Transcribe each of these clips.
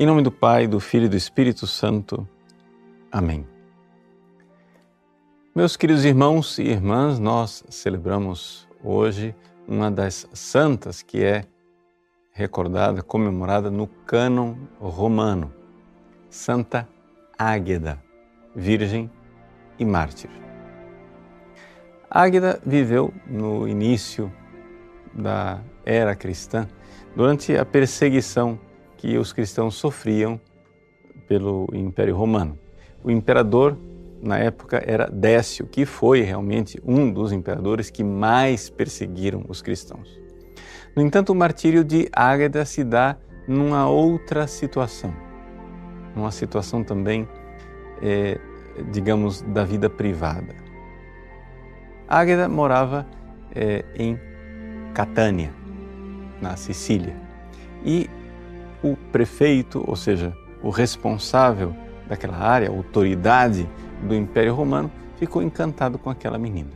Em nome do Pai, do Filho e do Espírito Santo. Amém. Meus queridos irmãos e irmãs, nós celebramos hoje uma das santas que é recordada, comemorada no cânon romano, Santa Águeda, virgem e mártir. Águeda viveu no início da era cristã, durante a perseguição que os cristãos sofriam pelo Império Romano. O imperador, na época, era Décio, que foi realmente um dos imperadores que mais perseguiram os cristãos. No entanto, o martírio de Águeda se dá numa outra situação, numa situação também, é, digamos, da vida privada. Águeda morava é, em Catânia, na Sicília, e o prefeito, ou seja, o responsável daquela área, a autoridade do Império Romano, ficou encantado com aquela menina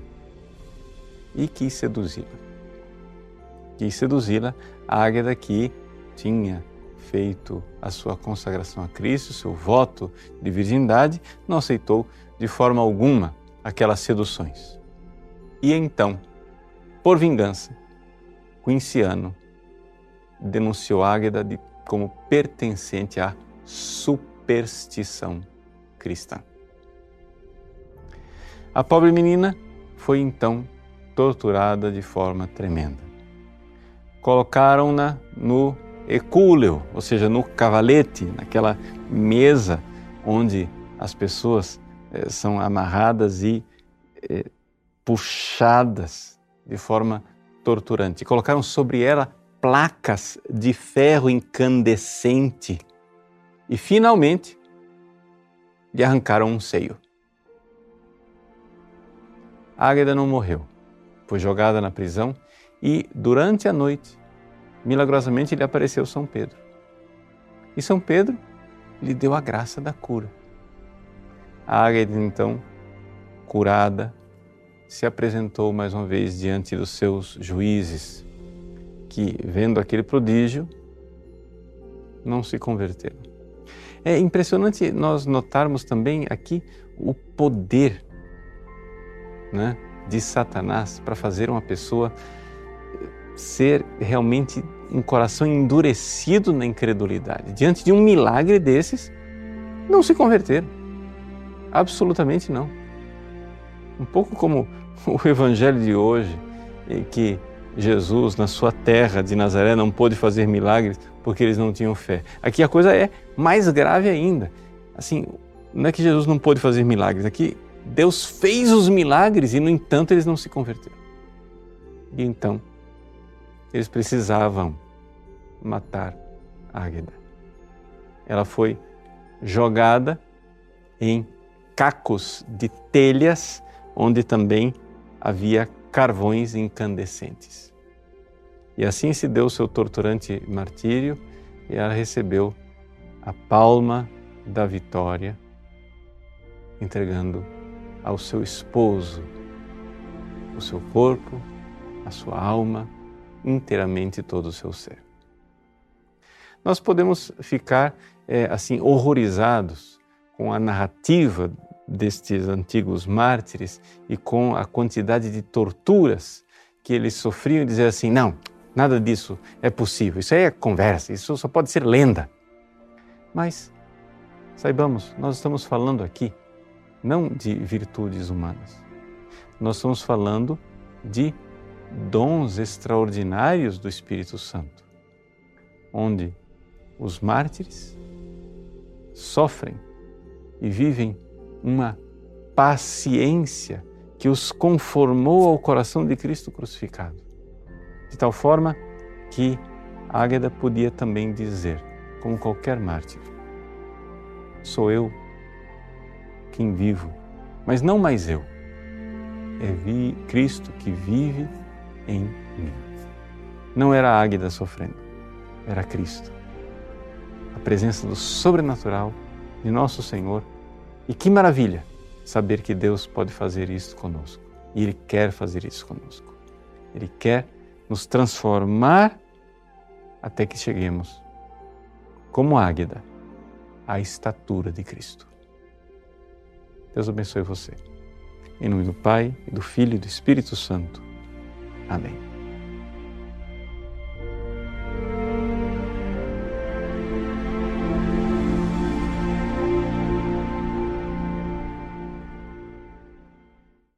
e quis seduzi-la. Quis seduzi-la, a Águeda que tinha feito a sua consagração a Cristo, seu voto de virgindade, não aceitou de forma alguma aquelas seduções. E então, por vingança, Quinciano denunciou Águeda de como pertencente à superstição cristã. A pobre menina foi então torturada de forma tremenda. Colocaram-na no ecúleo, ou seja, no cavalete, naquela mesa onde as pessoas eh, são amarradas e eh, puxadas de forma torturante. Colocaram sobre ela placas de ferro incandescente e, finalmente, lhe arrancaram um seio. Águeda não morreu, foi jogada na prisão e, durante a noite, milagrosamente lhe apareceu São Pedro. E São Pedro lhe deu a graça da cura. A Águeda, então, curada, se apresentou mais uma vez diante dos seus juízes que, vendo aquele prodígio, não se converteram. É impressionante nós notarmos também aqui o poder né, de Satanás para fazer uma pessoa ser realmente um coração endurecido na incredulidade. Diante de um milagre desses, não se converteram. Absolutamente não. Um pouco como o evangelho de hoje, que Jesus na sua terra de Nazaré não pôde fazer milagres porque eles não tinham fé. Aqui a coisa é mais grave ainda. Assim, não é que Jesus não pôde fazer milagres, aqui Deus fez os milagres e no entanto eles não se converteram. E então eles precisavam matar Águeda. Ela foi jogada em cacos de telhas onde também havia carvões incandescentes. E assim se deu seu torturante martírio e ela recebeu a palma da vitória, entregando ao seu esposo o seu corpo, a sua alma, inteiramente todo o seu ser. Nós podemos ficar é, assim horrorizados com a narrativa destes antigos mártires e com a quantidade de torturas que eles sofriam e dizer assim: não, nada disso é possível, isso aí é conversa, isso só pode ser lenda. Mas saibamos, nós estamos falando aqui não de virtudes humanas, nós estamos falando de dons extraordinários do Espírito Santo, onde os mártires sofrem e vivem uma paciência que os conformou ao coração de Cristo crucificado. De tal forma que Águeda podia também dizer, como qualquer mártir: Sou eu quem vivo, mas não mais eu. É Cristo que vive em mim. Não era Águeda sofrendo, era Cristo. A presença do sobrenatural de nosso Senhor e que maravilha saber que Deus pode fazer isso conosco. E Ele quer fazer isso conosco. Ele quer nos transformar até que cheguemos, como Águeda, à estatura de Cristo. Deus abençoe você. Em nome do Pai, do Filho e do Espírito Santo. Amém.